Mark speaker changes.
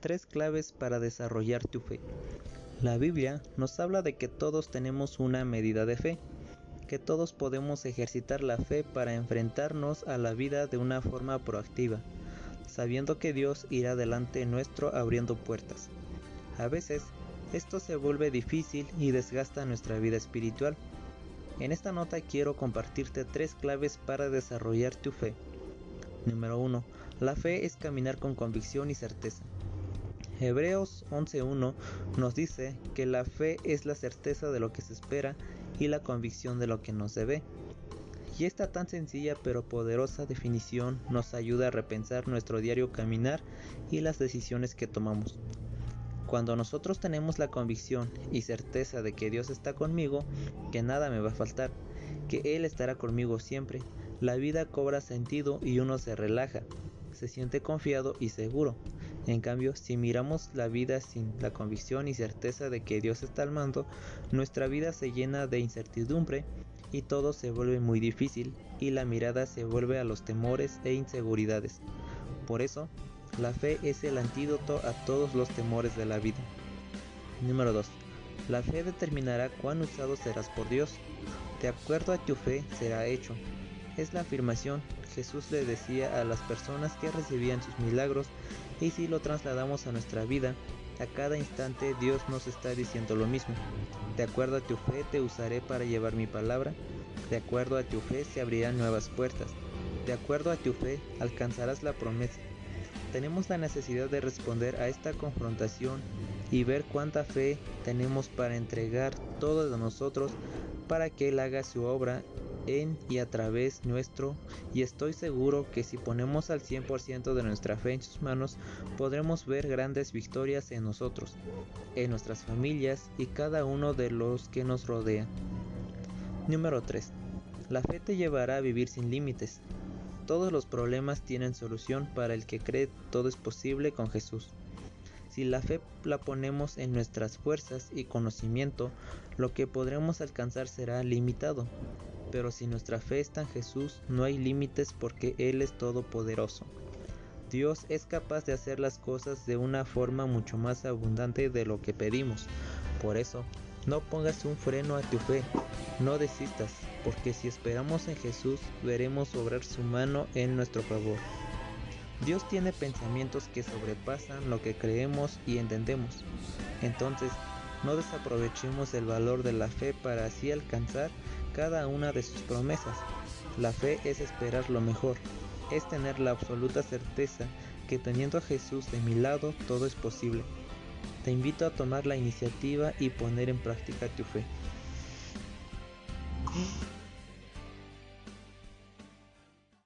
Speaker 1: Tres claves para desarrollar tu fe. La Biblia nos habla de que todos tenemos una medida de fe, que todos podemos ejercitar la fe para enfrentarnos a la vida de una forma proactiva, sabiendo que Dios irá delante nuestro abriendo puertas. A veces, esto se vuelve difícil y desgasta nuestra vida espiritual. En esta nota quiero compartirte tres claves para desarrollar tu fe. Número 1. La fe es caminar con convicción y certeza. Hebreos 11.1 nos dice que la fe es la certeza de lo que se espera y la convicción de lo que no se ve. Y esta tan sencilla pero poderosa definición nos ayuda a repensar nuestro diario caminar y las decisiones que tomamos. Cuando nosotros tenemos la convicción y certeza de que Dios está conmigo, que nada me va a faltar, que Él estará conmigo siempre, la vida cobra sentido y uno se relaja, se siente confiado y seguro. En cambio, si miramos la vida sin la convicción y certeza de que Dios está al mando, nuestra vida se llena de incertidumbre y todo se vuelve muy difícil y la mirada se vuelve a los temores e inseguridades. Por eso, la fe es el antídoto a todos los temores de la vida. Número 2. La fe determinará cuán usado serás por Dios. De acuerdo a tu fe será hecho. Es la afirmación Jesús le decía a las personas que recibían sus milagros y si lo trasladamos a nuestra vida, a cada instante Dios nos está diciendo lo mismo. De acuerdo a tu fe te usaré para llevar mi palabra. De acuerdo a tu fe se abrirán nuevas puertas. De acuerdo a tu fe alcanzarás la promesa. Tenemos la necesidad de responder a esta confrontación y ver cuánta fe tenemos para entregar todo de nosotros para que Él haga su obra en y a través nuestro y estoy seguro que si ponemos al 100% de nuestra fe en sus manos podremos ver grandes victorias en nosotros, en nuestras familias y cada uno de los que nos rodea. Número 3. La fe te llevará a vivir sin límites. Todos los problemas tienen solución para el que cree todo es posible con Jesús. Si la fe la ponemos en nuestras fuerzas y conocimiento, lo que podremos alcanzar será limitado, pero si nuestra fe está en Jesús, no hay límites porque Él es todopoderoso. Dios es capaz de hacer las cosas de una forma mucho más abundante de lo que pedimos. Por eso, no pongas un freno a tu fe, no desistas, porque si esperamos en Jesús, veremos obrar su mano en nuestro favor. Dios tiene pensamientos que sobrepasan lo que creemos y entendemos. Entonces, no desaprovechemos el valor de la fe para así alcanzar cada una de sus promesas. La fe es esperar lo mejor, es tener la absoluta certeza que teniendo a Jesús de mi lado todo es posible. Te invito a tomar la iniciativa y poner en práctica tu fe.